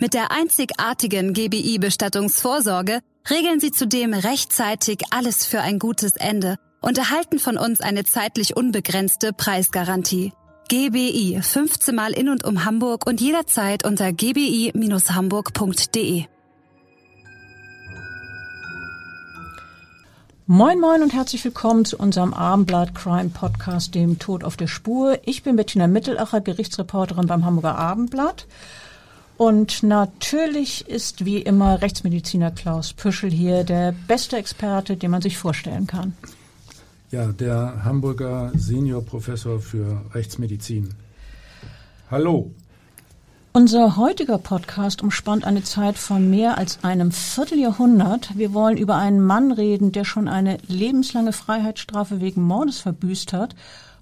Mit der einzigartigen GBI Bestattungsvorsorge regeln Sie zudem rechtzeitig alles für ein gutes Ende und erhalten von uns eine zeitlich unbegrenzte Preisgarantie. GBI 15 Mal in und um Hamburg und jederzeit unter gbi-hamburg.de. Moin Moin und herzlich willkommen zu unserem Abendblatt Crime Podcast, dem Tod auf der Spur. Ich bin Bettina Mittelacher, Gerichtsreporterin beim Hamburger Abendblatt. Und natürlich ist wie immer Rechtsmediziner Klaus Püschel hier der beste Experte, den man sich vorstellen kann. Ja, der Hamburger Seniorprofessor für Rechtsmedizin. Hallo. Unser heutiger Podcast umspannt eine Zeit von mehr als einem Vierteljahrhundert. Wir wollen über einen Mann reden, der schon eine lebenslange Freiheitsstrafe wegen Mordes verbüßt hat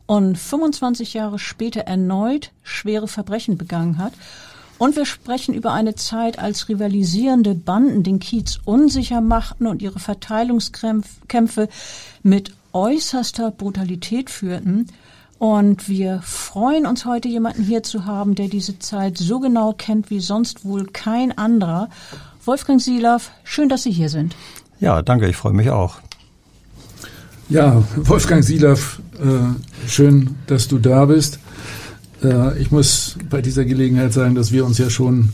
und 25 Jahre später erneut schwere Verbrechen begangen hat. Und wir sprechen über eine Zeit, als rivalisierende Banden den Kiez unsicher machten und ihre Verteilungskämpfe mit äußerster Brutalität führten. Und wir freuen uns heute, jemanden hier zu haben, der diese Zeit so genau kennt wie sonst wohl kein anderer. Wolfgang Silav, schön, dass Sie hier sind. Ja, danke, ich freue mich auch. Ja, Wolfgang Silav, äh, schön, dass du da bist. Äh, ich muss bei dieser Gelegenheit sagen, dass wir uns ja schon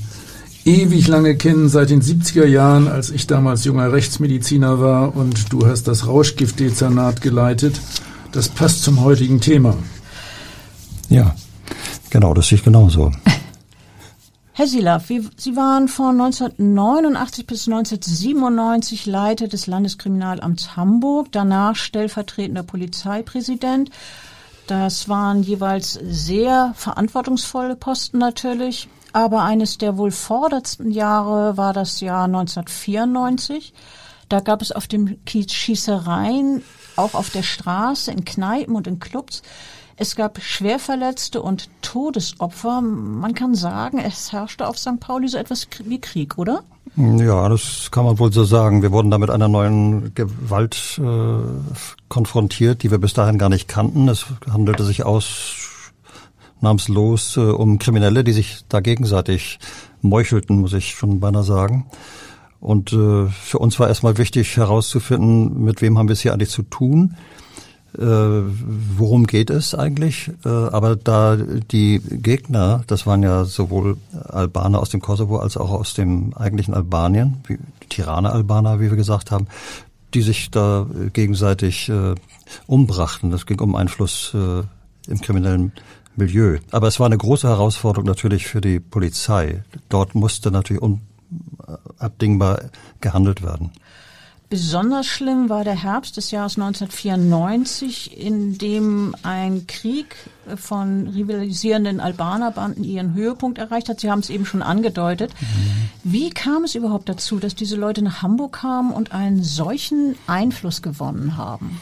ewig lange kennen, seit den 70er Jahren, als ich damals junger Rechtsmediziner war und du hast das Rauschgiftdezernat geleitet. Das passt zum heutigen Thema. Ja, genau, das sehe ich genauso. Herr Silav, Sie waren von 1989 bis 1997 Leiter des Landeskriminalamts Hamburg, danach stellvertretender Polizeipräsident. Das waren jeweils sehr verantwortungsvolle Posten natürlich, aber eines der wohl vordersten Jahre war das Jahr 1994. Da gab es auf dem Kiez Schießereien, auch auf der Straße, in Kneipen und in Clubs. Es gab Schwerverletzte und Todesopfer. Man kann sagen, es herrschte auf St. Pauli so etwas wie Krieg, oder? Ja, das kann man wohl so sagen. Wir wurden da mit einer neuen Gewalt äh, konfrontiert, die wir bis dahin gar nicht kannten. Es handelte sich ausnahmslos äh, um Kriminelle, die sich da gegenseitig meuchelten, muss ich schon beinahe sagen. Und äh, für uns war erstmal wichtig herauszufinden, mit wem haben wir es hier eigentlich zu tun worum geht es eigentlich? Äh, aber da die Gegner, das waren ja sowohl Albaner aus dem Kosovo als auch aus dem eigentlichen Albanien, wie Tirane-Albaner, wie wir gesagt haben, die sich da gegenseitig äh, umbrachten. Das ging um Einfluss äh, im kriminellen Milieu. Aber es war eine große Herausforderung natürlich für die Polizei. Dort musste natürlich unabdingbar gehandelt werden. Besonders schlimm war der Herbst des Jahres 1994, in dem ein Krieg von rivalisierenden Albanerbanden ihren Höhepunkt erreicht hat. Sie haben es eben schon angedeutet. Wie kam es überhaupt dazu, dass diese Leute nach Hamburg kamen und einen solchen Einfluss gewonnen haben?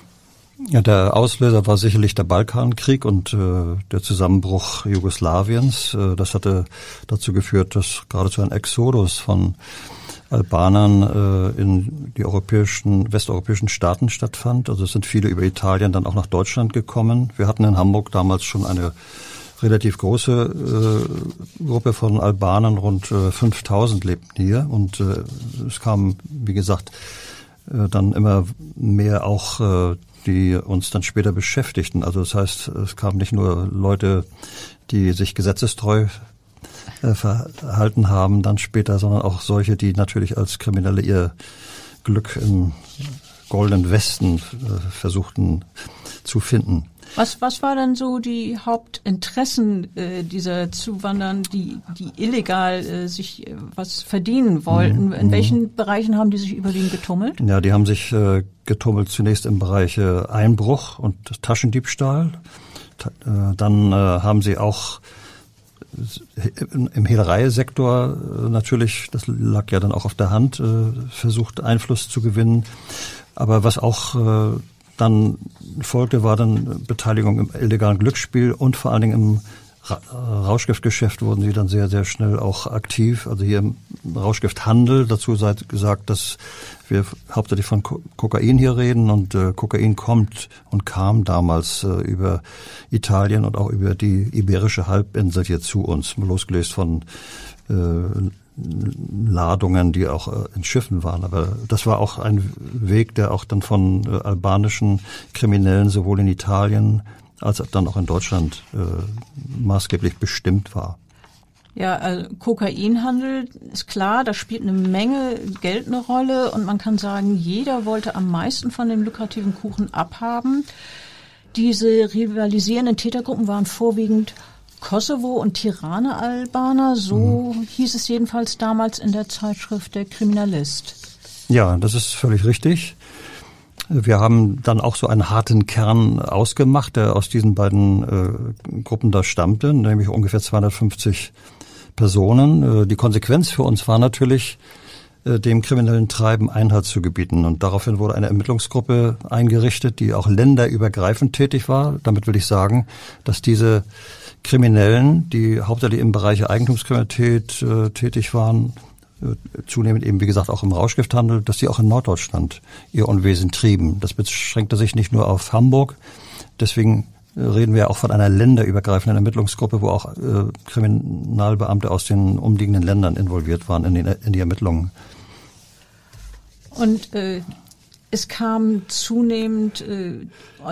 Ja, der Auslöser war sicherlich der Balkankrieg und äh, der Zusammenbruch Jugoslawiens. Äh, das hatte dazu geführt, dass geradezu ein Exodus von Albanern äh, in die europäischen, westeuropäischen Staaten stattfand. Also es sind viele über Italien dann auch nach Deutschland gekommen. Wir hatten in Hamburg damals schon eine relativ große äh, Gruppe von Albanern, rund äh, 5000 lebten hier und äh, es kam, wie gesagt, äh, dann immer mehr auch, äh, die uns dann später beschäftigten. Also das heißt, es kamen nicht nur Leute, die sich gesetzestreu äh, verhalten haben, dann später, sondern auch solche, die natürlich als Kriminelle ihr Glück im goldenen Westen äh, versuchten zu finden. Was, was war dann so die Hauptinteressen äh, dieser Zuwandern, die, die illegal äh, sich äh, was verdienen wollten? Mhm. In welchen mhm. Bereichen haben die sich überwiegend getummelt? Ja, die haben sich äh, getummelt zunächst im Bereich äh, Einbruch und Taschendiebstahl. Ta äh, dann äh, haben sie auch im Hehlereisektor äh, natürlich, das lag ja dann auch auf der Hand, äh, versucht Einfluss zu gewinnen. Aber was auch äh, dann folgte, war dann Beteiligung im illegalen Glücksspiel und vor allen Dingen im Rauschgiftgeschäft wurden sie dann sehr, sehr schnell auch aktiv. Also hier im Rauschgifthandel, dazu sei gesagt, dass wir hauptsächlich von Kokain hier reden und äh, Kokain kommt und kam damals äh, über Italien und auch über die iberische Halbinsel hier zu uns, losgelöst von äh, Ladungen, die auch äh, in Schiffen waren. Aber das war auch ein Weg, der auch dann von äh, albanischen Kriminellen sowohl in Italien als dann auch in Deutschland äh, maßgeblich bestimmt war. Ja, also Kokainhandel ist klar, da spielt eine Menge Geld eine Rolle und man kann sagen, jeder wollte am meisten von dem lukrativen Kuchen abhaben. Diese rivalisierenden Tätergruppen waren vorwiegend Kosovo und Tirane-Albaner, so mhm. hieß es jedenfalls damals in der Zeitschrift Der Kriminalist. Ja, das ist völlig richtig. Wir haben dann auch so einen harten Kern ausgemacht, der aus diesen beiden äh, Gruppen da stammte, nämlich ungefähr 250 Personen. Äh, die Konsequenz für uns war natürlich, äh, dem kriminellen Treiben Einhalt zu gebieten. Und daraufhin wurde eine Ermittlungsgruppe eingerichtet, die auch länderübergreifend tätig war. Damit will ich sagen, dass diese Kriminellen, die hauptsächlich im Bereich Eigentumskriminalität äh, tätig waren, zunehmend eben, wie gesagt, auch im Rauschgifthandel, dass sie auch in Norddeutschland ihr Unwesen trieben. Das beschränkte sich nicht nur auf Hamburg. Deswegen äh, reden wir auch von einer länderübergreifenden Ermittlungsgruppe, wo auch äh, Kriminalbeamte aus den umliegenden Ländern involviert waren in, den, in die Ermittlungen. Und äh, es kam zunehmend äh,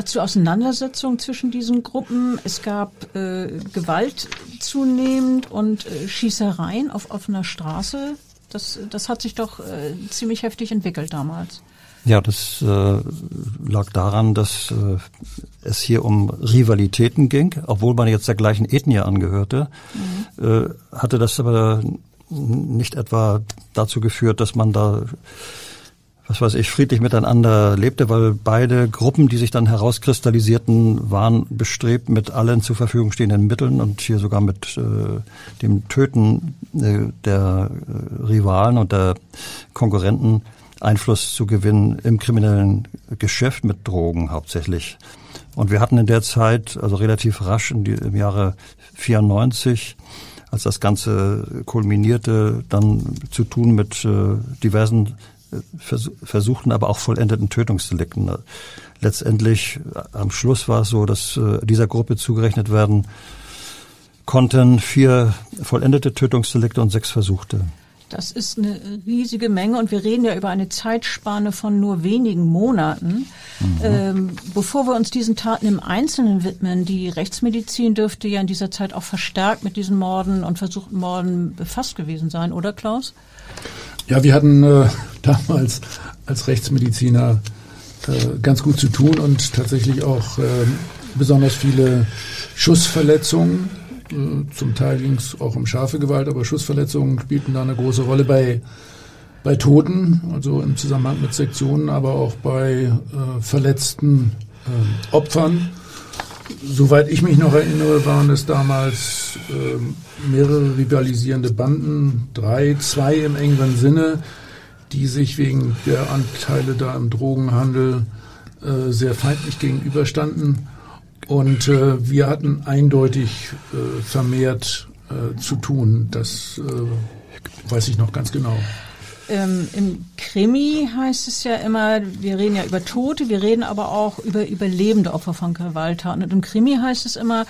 zu Auseinandersetzungen zwischen diesen Gruppen. Es gab äh, Gewalt zunehmend und äh, Schießereien auf offener Straße. Das, das hat sich doch äh, ziemlich heftig entwickelt damals. Ja, das äh, lag daran, dass äh, es hier um Rivalitäten ging, obwohl man jetzt der gleichen Ethnie angehörte, mhm. äh, hatte das aber nicht etwa dazu geführt, dass man da was weiß ich, friedlich miteinander lebte, weil beide Gruppen, die sich dann herauskristallisierten, waren bestrebt, mit allen zur Verfügung stehenden Mitteln und hier sogar mit äh, dem Töten äh, der äh, Rivalen und der Konkurrenten Einfluss zu gewinnen im kriminellen Geschäft mit Drogen hauptsächlich. Und wir hatten in der Zeit, also relativ rasch die, im Jahre 94, als das Ganze kulminierte, dann zu tun mit äh, diversen versuchten, aber auch vollendeten Tötungsdelikten. Letztendlich am Schluss war es so, dass äh, dieser Gruppe zugerechnet werden konnten vier vollendete Tötungsdelikte und sechs versuchte. Das ist eine riesige Menge und wir reden ja über eine Zeitspanne von nur wenigen Monaten. Mhm. Ähm, bevor wir uns diesen Taten im Einzelnen widmen, die Rechtsmedizin dürfte ja in dieser Zeit auch verstärkt mit diesen Morden und versuchten Morden befasst gewesen sein, oder Klaus? Ja, wir hatten äh, damals als Rechtsmediziner äh, ganz gut zu tun und tatsächlich auch äh, besonders viele Schussverletzungen. Äh, zum Teil ging es auch um scharfe Gewalt, aber Schussverletzungen spielten da eine große Rolle bei, bei Toten, also im Zusammenhang mit Sektionen, aber auch bei äh, verletzten äh, Opfern. Soweit ich mich noch erinnere, waren es damals äh, mehrere rivalisierende Banden, drei, zwei im engeren Sinne, die sich wegen der Anteile da im Drogenhandel äh, sehr feindlich gegenüberstanden. Und äh, wir hatten eindeutig äh, vermehrt äh, zu tun. Das äh, weiß ich noch ganz genau. Ähm, Im Krimi heißt es ja immer, wir reden ja über Tote, wir reden aber auch über überlebende Opfer von Gewalttaten. Und im Krimi heißt es immer,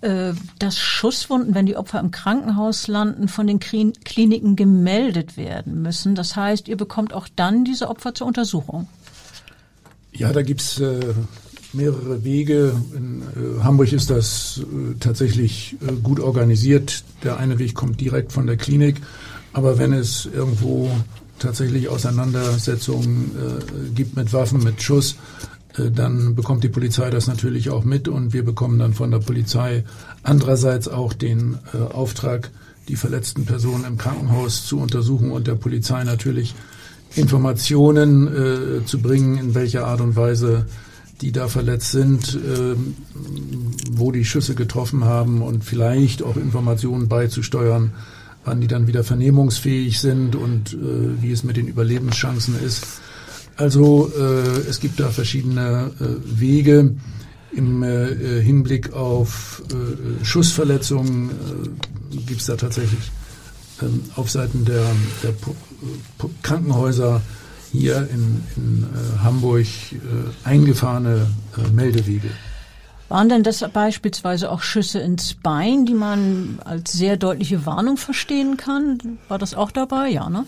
äh, dass Schusswunden, wenn die Opfer im Krankenhaus landen, von den Kliniken gemeldet werden müssen. Das heißt, ihr bekommt auch dann diese Opfer zur Untersuchung. Ja, da gibt's äh, mehrere Wege. In äh, Hamburg ist das tatsächlich gut organisiert. Der eine Weg kommt direkt von der Klinik. Aber wenn es irgendwo tatsächlich Auseinandersetzungen äh, gibt mit Waffen, mit Schuss, äh, dann bekommt die Polizei das natürlich auch mit und wir bekommen dann von der Polizei andererseits auch den äh, Auftrag, die verletzten Personen im Krankenhaus zu untersuchen und der Polizei natürlich Informationen äh, zu bringen, in welcher Art und Weise die da verletzt sind, äh, wo die Schüsse getroffen haben und vielleicht auch Informationen beizusteuern, wann die dann wieder vernehmungsfähig sind und äh, wie es mit den Überlebenschancen ist. Also äh, es gibt da verschiedene äh, Wege. Im äh, Hinblick auf äh, Schussverletzungen äh, gibt es da tatsächlich ähm, auf Seiten der, der Krankenhäuser hier in, in äh, Hamburg äh, eingefahrene äh, Meldewege. Waren denn das beispielsweise auch Schüsse ins Bein, die man als sehr deutliche Warnung verstehen kann? War das auch dabei? Ja, ne?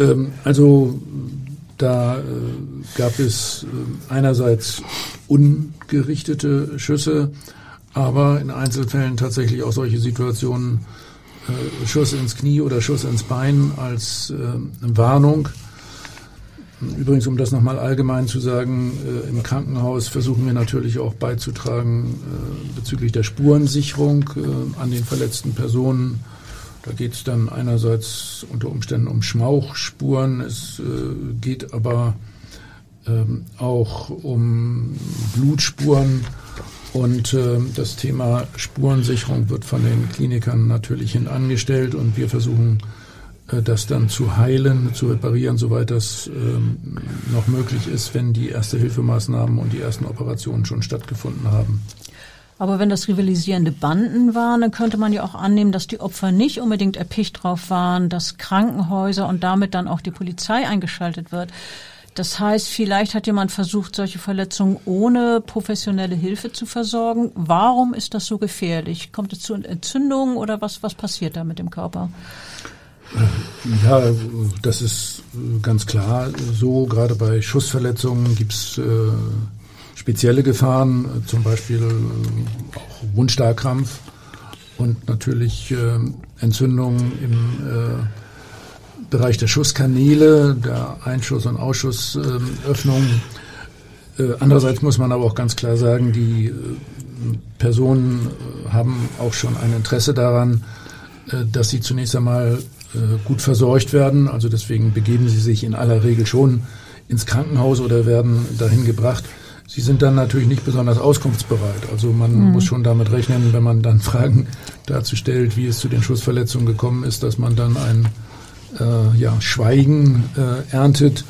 Ähm, also da äh, gab es äh, einerseits ungerichtete Schüsse, aber in Einzelfällen tatsächlich auch solche Situationen, äh, Schuss ins Knie oder Schuss ins Bein als Warnung. Übrigens, um das nochmal allgemein zu sagen, äh, im Krankenhaus versuchen wir natürlich auch beizutragen äh, bezüglich der Spurensicherung äh, an den verletzten Personen. Da geht es dann einerseits unter Umständen um Schmauchspuren, es äh, geht aber ähm, auch um Blutspuren. Und äh, das Thema Spurensicherung wird von den Klinikern natürlich hinangestellt und wir versuchen das dann zu heilen, zu reparieren, soweit das ähm, noch möglich ist, wenn die Erste-Hilfemaßnahmen und die ersten Operationen schon stattgefunden haben. Aber wenn das rivalisierende Banden waren, dann könnte man ja auch annehmen, dass die Opfer nicht unbedingt erpicht drauf waren, dass Krankenhäuser und damit dann auch die Polizei eingeschaltet wird. Das heißt, vielleicht hat jemand versucht, solche Verletzungen ohne professionelle Hilfe zu versorgen. Warum ist das so gefährlich? Kommt es zu Entzündungen oder was, was passiert da mit dem Körper? Ja, das ist ganz klar so. Gerade bei Schussverletzungen gibt es äh, spezielle Gefahren, zum Beispiel äh, auch Wundstarkrampf und natürlich äh, Entzündungen im äh, Bereich der Schusskanäle, der Einschuss- und Ausschussöffnung. Äh, andererseits muss man aber auch ganz klar sagen, die äh, Personen haben auch schon ein Interesse daran, dass sie zunächst einmal äh, gut versorgt werden. Also deswegen begeben sie sich in aller Regel schon ins Krankenhaus oder werden dahin gebracht. Sie sind dann natürlich nicht besonders auskunftsbereit. Also man mhm. muss schon damit rechnen, wenn man dann Fragen dazu stellt, wie es zu den Schussverletzungen gekommen ist, dass man dann ein äh, ja, Schweigen äh, erntet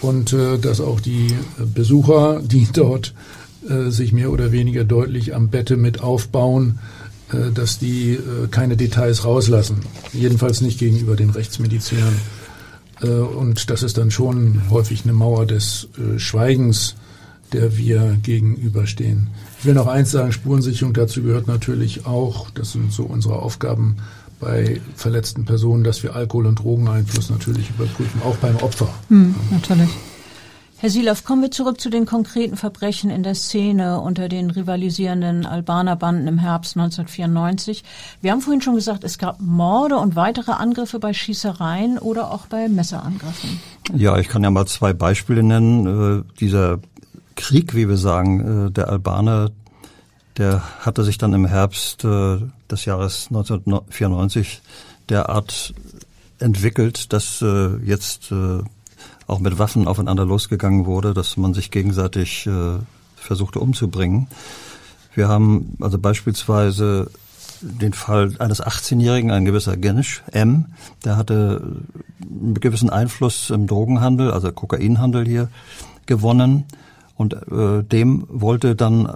und äh, dass auch die Besucher, die dort äh, sich mehr oder weniger deutlich am Bette mit aufbauen, äh, dass die äh, keine Details rauslassen. Jedenfalls nicht gegenüber den Rechtsmedizinern. Äh, und das ist dann schon häufig eine Mauer des Schweigens, der wir gegenüberstehen. Ich will noch eins sagen, Spurensicherung dazu gehört natürlich auch, das sind so unsere Aufgaben bei verletzten Personen, dass wir Alkohol- und Drogeneinfluss natürlich überprüfen, auch beim Opfer. Hm, natürlich. Herr Silav, kommen wir zurück zu den konkreten Verbrechen in der Szene unter den rivalisierenden Albanerbanden im Herbst 1994. Wir haben vorhin schon gesagt, es gab Morde und weitere Angriffe bei Schießereien oder auch bei Messerangriffen. Ja, ich kann ja mal zwei Beispiele nennen. Äh, dieser Krieg, wie wir sagen, äh, der Albaner, der hatte sich dann im Herbst äh, des Jahres 1994 derart entwickelt, dass jetzt auch mit Waffen aufeinander losgegangen wurde, dass man sich gegenseitig äh, versuchte umzubringen. Wir haben also beispielsweise den Fall eines 18-Jährigen, ein gewisser Genisch, M, der hatte einen gewissen Einfluss im Drogenhandel, also Kokainhandel hier, gewonnen. Und äh, dem wollte dann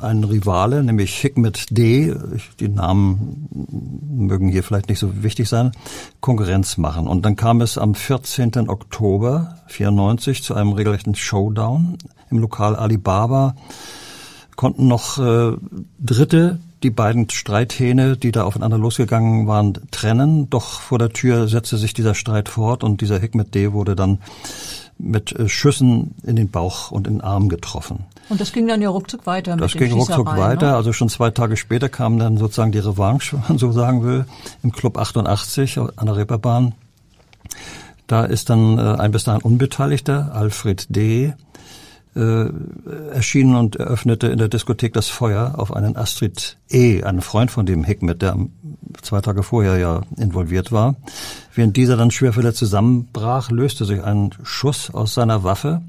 ein Rivale, nämlich Hikmet D., die Namen mögen hier vielleicht nicht so wichtig sein, Konkurrenz machen. Und dann kam es am 14. Oktober 94 zu einem regelrechten Showdown im Lokal Alibaba. Konnten noch äh, Dritte die beiden Streithähne, die da aufeinander losgegangen waren, trennen. Doch vor der Tür setzte sich dieser Streit fort und dieser Hikmet D. wurde dann mit äh, Schüssen in den Bauch und in den Arm getroffen. Und das ging dann ja ruckzuck weiter. Das ging ruckzuck weiter. Ne? Also schon zwei Tage später kam dann sozusagen die Revanche, wenn man so sagen will, im Club 88 an der Reeperbahn. Da ist dann äh, ein bis dahin Unbeteiligter, Alfred D., äh, erschienen und eröffnete in der Diskothek das Feuer auf einen Astrid E., einen Freund von dem Hikmet, der zwei Tage vorher ja involviert war. Während dieser dann schwer verletzt zusammenbrach, löste sich ein Schuss aus seiner Waffe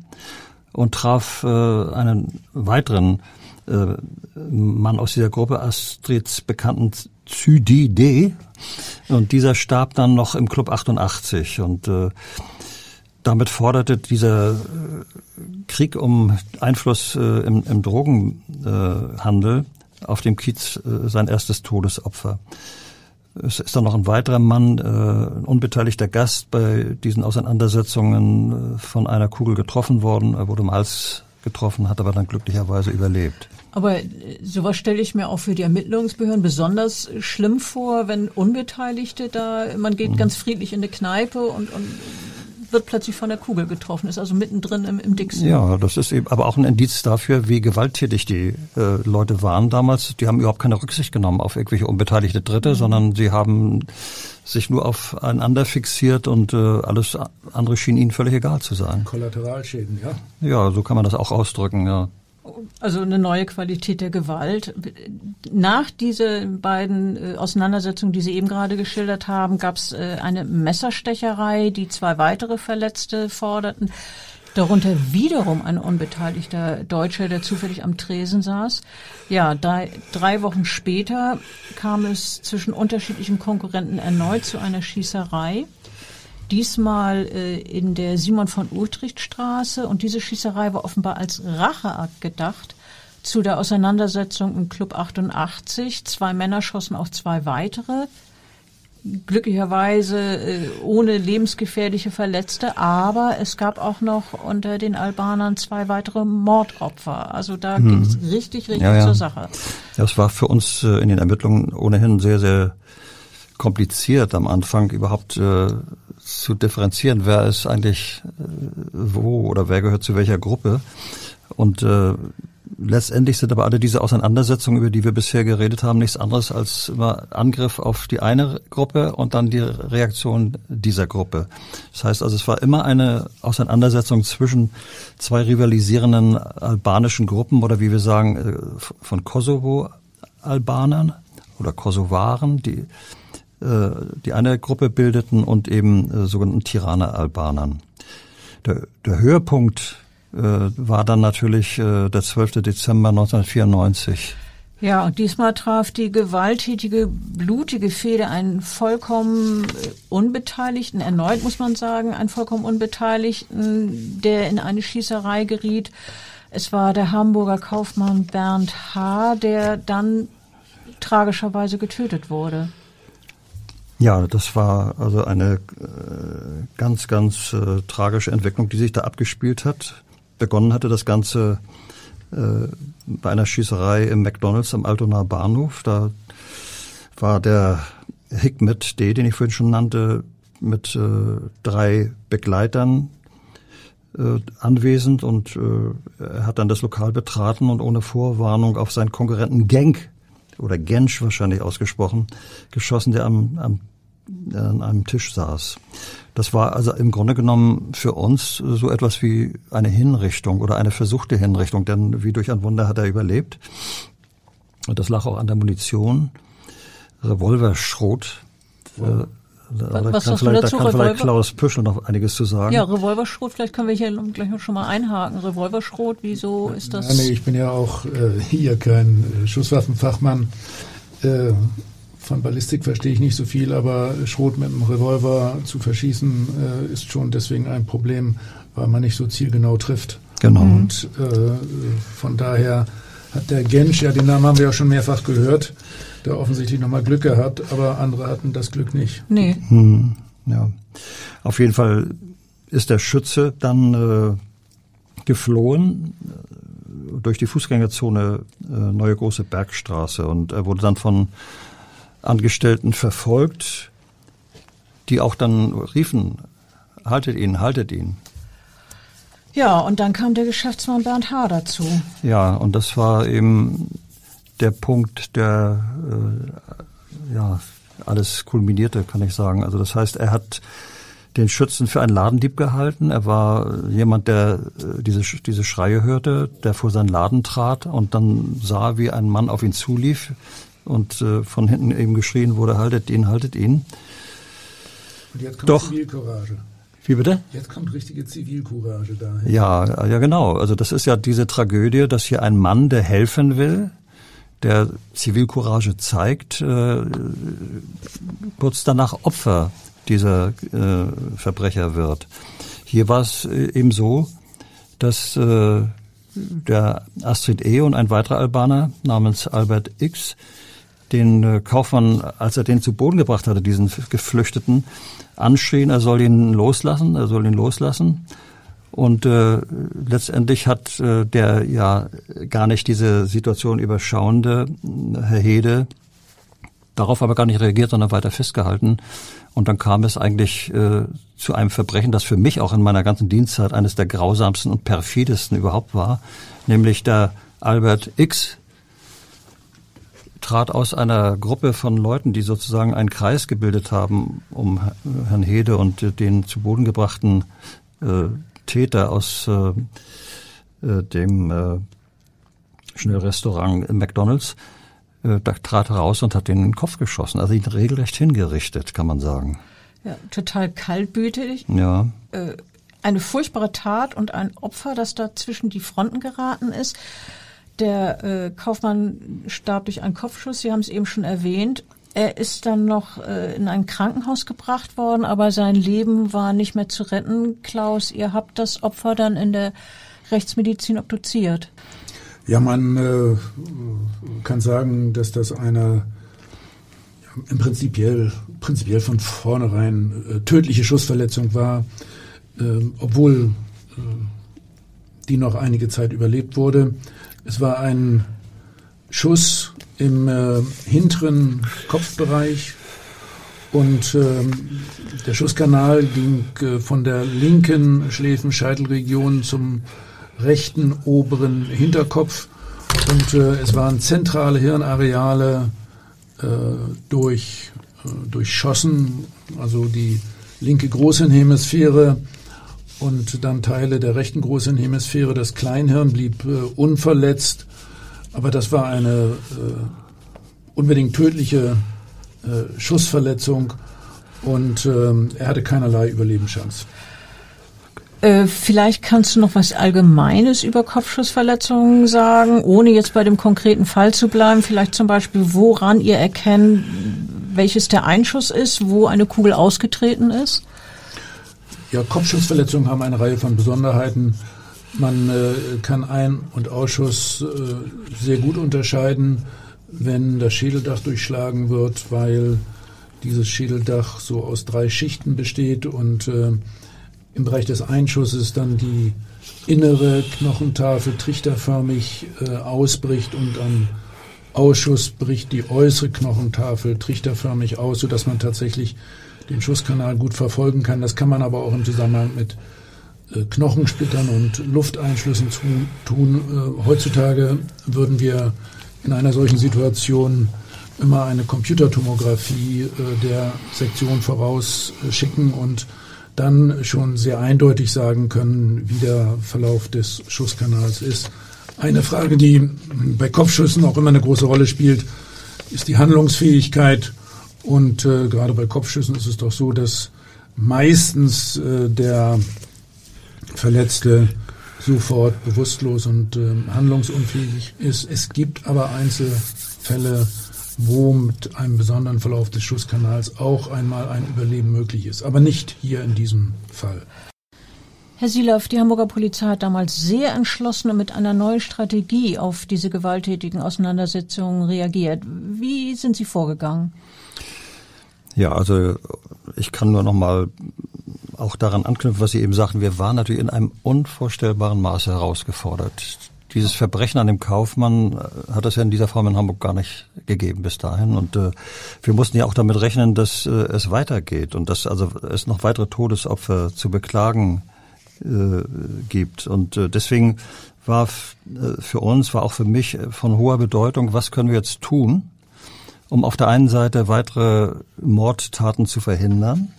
und traf äh, einen weiteren äh, Mann aus dieser Gruppe, Astrids bekannten Züdi D. Und dieser starb dann noch im Club 88 und äh, damit forderte dieser äh, Krieg um Einfluss äh, im, im Drogenhandel auf dem Kiez äh, sein erstes Todesopfer. Es ist dann noch ein weiterer Mann, äh, ein unbeteiligter Gast bei diesen Auseinandersetzungen von einer Kugel getroffen worden. Er wurde im Hals getroffen, hat aber dann glücklicherweise überlebt. Aber sowas stelle ich mir auch für die Ermittlungsbehörden besonders schlimm vor, wenn Unbeteiligte da, man geht mhm. ganz friedlich in eine Kneipe und, und wird plötzlich von der Kugel getroffen, ist also mittendrin im, im Dixon. Ja, das ist eben aber auch ein Indiz dafür, wie gewalttätig die äh, Leute waren damals. Die haben überhaupt keine Rücksicht genommen auf irgendwelche unbeteiligte Dritte, mhm. sondern sie haben sich nur aufeinander fixiert und äh, alles andere schien ihnen völlig egal zu sein. Kollateralschäden, ja. Ja, so kann man das auch ausdrücken, ja. Also eine neue Qualität der Gewalt. Nach diesen beiden äh, Auseinandersetzungen, die Sie eben gerade geschildert haben, gab es äh, eine Messerstecherei, die zwei weitere Verletzte forderten. Darunter wiederum ein unbeteiligter Deutscher, der zufällig am Tresen saß. Ja, drei, drei Wochen später kam es zwischen unterschiedlichen Konkurrenten erneut zu einer Schießerei diesmal äh, in der Simon von Utrecht Straße und diese Schießerei war offenbar als Racheakt gedacht zu der Auseinandersetzung im Club 88. Zwei Männer schossen auf zwei weitere, glücklicherweise äh, ohne lebensgefährliche Verletzte, aber es gab auch noch unter den Albanern zwei weitere Mordopfer. Also da hm. ging es richtig, richtig ja, ja. zur Sache. Das war für uns äh, in den Ermittlungen ohnehin sehr, sehr kompliziert am Anfang überhaupt äh, zu differenzieren, wer ist eigentlich äh, wo oder wer gehört zu welcher Gruppe. Und äh, letztendlich sind aber alle diese Auseinandersetzungen, über die wir bisher geredet haben, nichts anderes als immer Angriff auf die eine Gruppe und dann die Reaktion dieser Gruppe. Das heißt also, es war immer eine Auseinandersetzung zwischen zwei rivalisierenden albanischen Gruppen oder wie wir sagen, äh, von Kosovo-Albanern oder Kosovaren, die die eine Gruppe bildeten und eben äh, sogenannten Tirana-Albanern. Der, der Höhepunkt äh, war dann natürlich äh, der 12. Dezember 1994. Ja, und diesmal traf die gewalttätige, blutige Fehde einen vollkommen äh, Unbeteiligten, erneut muss man sagen, einen vollkommen Unbeteiligten, der in eine Schießerei geriet. Es war der Hamburger Kaufmann Bernd H., der dann tragischerweise getötet wurde. Ja, das war also eine äh, ganz, ganz äh, tragische Entwicklung, die sich da abgespielt hat. Begonnen hatte das Ganze äh, bei einer Schießerei im McDonalds am Altonaer Bahnhof. Da war der Hikmet D., den ich vorhin schon nannte, mit äh, drei Begleitern äh, anwesend und äh, er hat dann das Lokal betraten und ohne Vorwarnung auf seinen Konkurrenten Genk oder Gensch wahrscheinlich ausgesprochen, geschossen, der am, am an einem Tisch saß. Das war also im Grunde genommen für uns so etwas wie eine Hinrichtung oder eine versuchte Hinrichtung, denn wie durch ein Wunder hat er überlebt. Und das lag auch an der Munition. Revolverschrot. Wow. Da, Was kann, vielleicht, da kann vielleicht Klaus Püschel noch einiges zu sagen. Ja, Revolverschrot, vielleicht können wir hier gleich schon mal einhaken. Revolverschrot, wieso ist das? nee, ich bin ja auch äh, hier kein äh, Schusswaffenfachmann. Äh, von Ballistik verstehe ich nicht so viel, aber Schrot mit einem Revolver zu verschießen äh, ist schon deswegen ein Problem, weil man nicht so zielgenau trifft. Genau. Und äh, von daher hat der Gensch, ja, den Namen haben wir ja schon mehrfach gehört, der offensichtlich nochmal Glück gehabt, aber andere hatten das Glück nicht. Nee. Hm, ja. Auf jeden Fall ist der Schütze dann äh, geflohen äh, durch die Fußgängerzone äh, Neue Große Bergstraße und er wurde dann von Angestellten verfolgt, die auch dann riefen, haltet ihn, haltet ihn. Ja, und dann kam der Geschäftsmann Bernd H. dazu. Ja, und das war eben der Punkt, der äh, ja alles kulminierte, kann ich sagen. Also das heißt, er hat den Schützen für einen Ladendieb gehalten. Er war jemand, der äh, diese, diese Schreie hörte, der vor seinen Laden trat und dann sah, wie ein Mann auf ihn zulief, und äh, von hinten eben geschrien wurde, haltet ihn, haltet ihn. Und jetzt kommt Doch, Zivilcourage. Wie bitte? Jetzt kommt richtige Zivilcourage dahin. Ja, ja, genau. Also das ist ja diese Tragödie, dass hier ein Mann, der helfen will, der Zivilcourage zeigt, äh, kurz danach Opfer dieser äh, Verbrecher wird. Hier war es äh, eben so, dass der Astrid E. und ein weiterer Albaner namens Albert X. den Kaufmann, als er den zu Boden gebracht hatte, diesen Geflüchteten, anschrien, er soll ihn loslassen, er soll ihn loslassen. Und äh, letztendlich hat äh, der ja gar nicht diese Situation überschauende Herr Hede darauf aber gar nicht reagiert, sondern weiter festgehalten. Und dann kam es eigentlich äh, zu einem Verbrechen, das für mich auch in meiner ganzen Dienstzeit eines der grausamsten und perfidesten überhaupt war, nämlich der Albert X, trat aus einer Gruppe von Leuten, die sozusagen einen Kreis gebildet haben, um Herrn Hede und den zu Boden gebrachten äh, Täter aus äh, äh dem äh, Schnellrestaurant McDonald's, äh, da trat heraus und hat den in den Kopf geschossen. Also ihn regelrecht hingerichtet, kann man sagen. Ja, total kaltblütig. Ja. Äh, eine furchtbare Tat und ein Opfer, das da zwischen die Fronten geraten ist. Der äh, Kaufmann starb durch einen Kopfschuss, Sie haben es eben schon erwähnt. Er ist dann noch äh, in ein Krankenhaus gebracht worden, aber sein Leben war nicht mehr zu retten. Klaus, ihr habt das Opfer dann in der Rechtsmedizin obduziert. Ja, man äh, kann sagen, dass das eine ja, im Prinzipiell, prinzipiell von vornherein äh, tödliche Schussverletzung war, äh, obwohl äh, die noch einige Zeit überlebt wurde. Es war ein Schuss im äh, hinteren Kopfbereich und äh, der Schusskanal ging äh, von der linken Schläfenscheitelregion zum rechten oberen Hinterkopf und äh, es waren zentrale Hirnareale äh, durch, äh, durchschossen, also die linke Großhirnhemisphäre und dann Teile der rechten Großhirnhemisphäre. Das Kleinhirn blieb äh, unverletzt, aber das war eine äh, unbedingt tödliche äh, Schussverletzung und ähm, er hatte keinerlei Überlebenschance. Äh, vielleicht kannst du noch was Allgemeines über Kopfschussverletzungen sagen, ohne jetzt bei dem konkreten Fall zu bleiben. Vielleicht zum Beispiel, woran ihr erkennt, welches der Einschuss ist, wo eine Kugel ausgetreten ist? Ja, Kopfschussverletzungen haben eine Reihe von Besonderheiten. Man äh, kann Ein- und Ausschuss äh, sehr gut unterscheiden, wenn das Schädeldach durchschlagen wird, weil dieses Schädeldach so aus drei Schichten besteht und äh, im Bereich des Einschusses dann die innere Knochentafel trichterförmig äh, ausbricht und am Ausschuss bricht die äußere Knochentafel trichterförmig aus, sodass man tatsächlich den Schusskanal gut verfolgen kann. Das kann man aber auch im Zusammenhang mit Knochensplittern und Lufteinschlüssen tun. Äh, heutzutage würden wir in einer solchen Situation immer eine Computertomographie äh, der Sektion vorausschicken und dann schon sehr eindeutig sagen können, wie der Verlauf des Schusskanals ist. Eine Frage, die bei Kopfschüssen auch immer eine große Rolle spielt, ist die Handlungsfähigkeit. Und äh, gerade bei Kopfschüssen ist es doch so, dass meistens äh, der Verletzte sofort bewusstlos und äh, handlungsunfähig ist. Es gibt aber Einzelfälle, wo mit einem besonderen Verlauf des Schusskanals auch einmal ein Überleben möglich ist, aber nicht hier in diesem Fall. Herr Silaff, die Hamburger Polizei hat damals sehr entschlossen und mit einer neuen Strategie auf diese gewalttätigen Auseinandersetzungen reagiert. Wie sind Sie vorgegangen? Ja, also ich kann nur noch mal auch daran anknüpfen, was Sie eben sagten. Wir waren natürlich in einem unvorstellbaren Maße herausgefordert. Dieses Verbrechen an dem Kaufmann äh, hat es ja in dieser Form in Hamburg gar nicht gegeben bis dahin. Und äh, wir mussten ja auch damit rechnen, dass äh, es weitergeht und dass also es noch weitere Todesopfer zu beklagen äh, gibt. Und äh, deswegen war äh, für uns, war auch für mich von hoher Bedeutung, was können wir jetzt tun, um auf der einen Seite weitere Mordtaten zu verhindern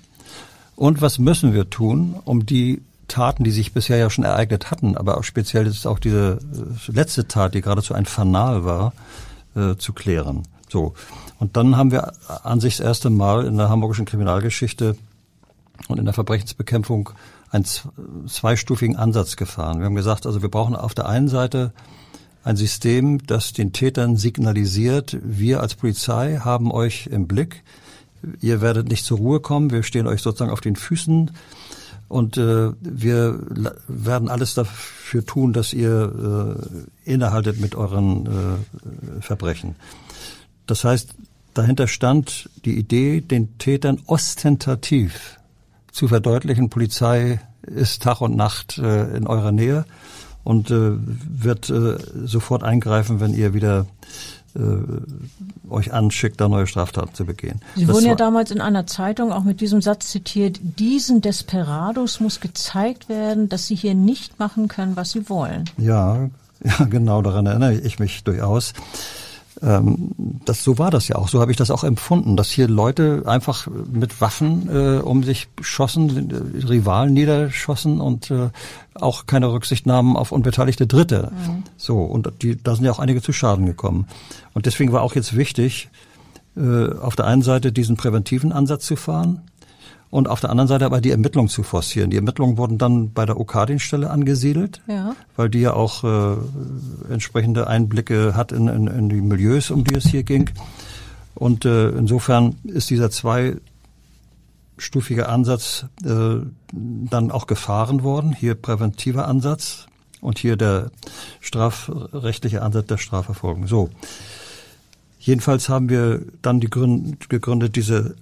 und was müssen wir tun, um die Taten, die sich bisher ja schon ereignet hatten, aber auch speziell ist auch diese äh, letzte Tat, die geradezu ein Fanal war, äh, zu klären. So. Und dann haben wir an sich das erste Mal in der hamburgischen Kriminalgeschichte und in der Verbrechensbekämpfung einen zweistufigen Ansatz gefahren. Wir haben gesagt, also wir brauchen auf der einen Seite ein System, das den Tätern signalisiert, wir als Polizei haben euch im Blick, ihr werdet nicht zur Ruhe kommen, wir stehen euch sozusagen auf den Füßen und äh, wir werden alles dafür tun, dass ihr äh, innehaltet mit euren äh, Verbrechen. Das heißt, dahinter stand die Idee, den Tätern ostentativ zu verdeutlichen, Polizei ist Tag und Nacht äh, in eurer Nähe und äh, wird äh, sofort eingreifen, wenn ihr wieder euch anschickt, da neue Straftaten zu begehen. Sie das wurden ja damals in einer Zeitung auch mit diesem Satz zitiert, diesen Desperados muss gezeigt werden, dass sie hier nicht machen können, was sie wollen. Ja, ja genau, daran erinnere ich mich durchaus das, so war das ja auch, so habe ich das auch empfunden, dass hier Leute einfach mit Waffen äh, um sich schossen, Rivalen niederschossen und äh, auch keine Rücksicht nahmen auf unbeteiligte Dritte. Mhm. So, und die, da sind ja auch einige zu Schaden gekommen. Und deswegen war auch jetzt wichtig, äh, auf der einen Seite diesen präventiven Ansatz zu fahren, und auf der anderen Seite aber die Ermittlungen zu forcieren. Die Ermittlungen wurden dann bei der OK-Dienststelle angesiedelt, ja. weil die ja auch äh, entsprechende Einblicke hat in, in, in die Milieus, um die es hier ging. Und äh, insofern ist dieser zweistufige Ansatz äh, dann auch gefahren worden. Hier präventiver Ansatz und hier der strafrechtliche Ansatz der Strafverfolgung. So. Jedenfalls haben wir dann die Gründ, gegründet, diese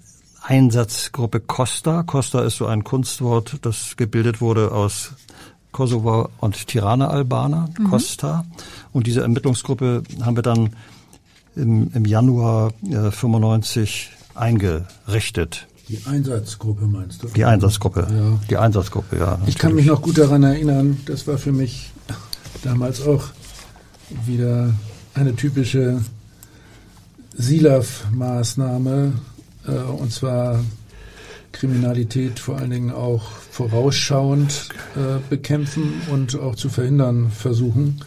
Einsatzgruppe Costa. Costa ist so ein Kunstwort, das gebildet wurde aus Kosovo und Tirana-Albaner, mhm. Costa. Und diese Ermittlungsgruppe haben wir dann im, im Januar äh, 95 eingerichtet. Die Einsatzgruppe meinst du? Die Einsatzgruppe, ja. Die Einsatzgruppe, ja. Natürlich. Ich kann mich noch gut daran erinnern, das war für mich damals auch wieder eine typische SILAF-Maßnahme, äh, und zwar Kriminalität vor allen Dingen auch vorausschauend äh, bekämpfen und auch zu verhindern versuchen.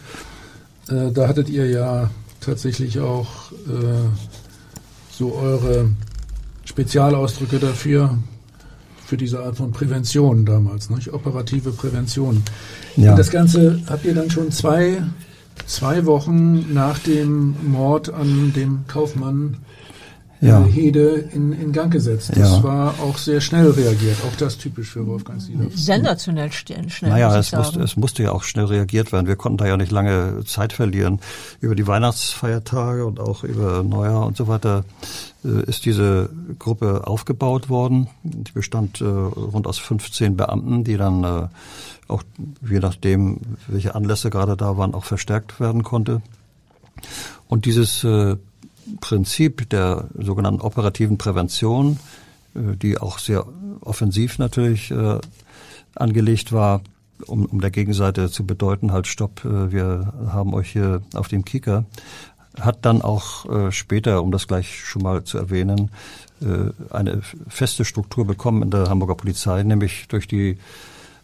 Äh, da hattet ihr ja tatsächlich auch äh, so eure Spezialausdrücke dafür, für diese Art von Prävention damals, nicht? operative Prävention. Ja. Und das Ganze habt ihr dann schon zwei, zwei Wochen nach dem Mord an dem Kaufmann ja. Hede in, in Gang gesetzt. Das ja. war auch sehr schnell reagiert, auch das typisch für Wolfgang Siedler. Sensationell schnell. Naja, es musste, es musste ja auch schnell reagiert werden. Wir konnten da ja nicht lange Zeit verlieren. Über die Weihnachtsfeiertage und auch über Neujahr und so weiter äh, ist diese Gruppe aufgebaut worden. Die bestand äh, rund aus 15 Beamten, die dann äh, auch je nachdem, welche Anlässe gerade da waren, auch verstärkt werden konnte. Und dieses äh, Prinzip der sogenannten operativen Prävention, äh, die auch sehr offensiv natürlich äh, angelegt war, um, um der Gegenseite zu bedeuten, halt stopp, äh, wir haben euch hier auf dem Kicker, hat dann auch später, um das gleich schon mal zu erwähnen, eine feste Struktur bekommen in der Hamburger Polizei, nämlich durch die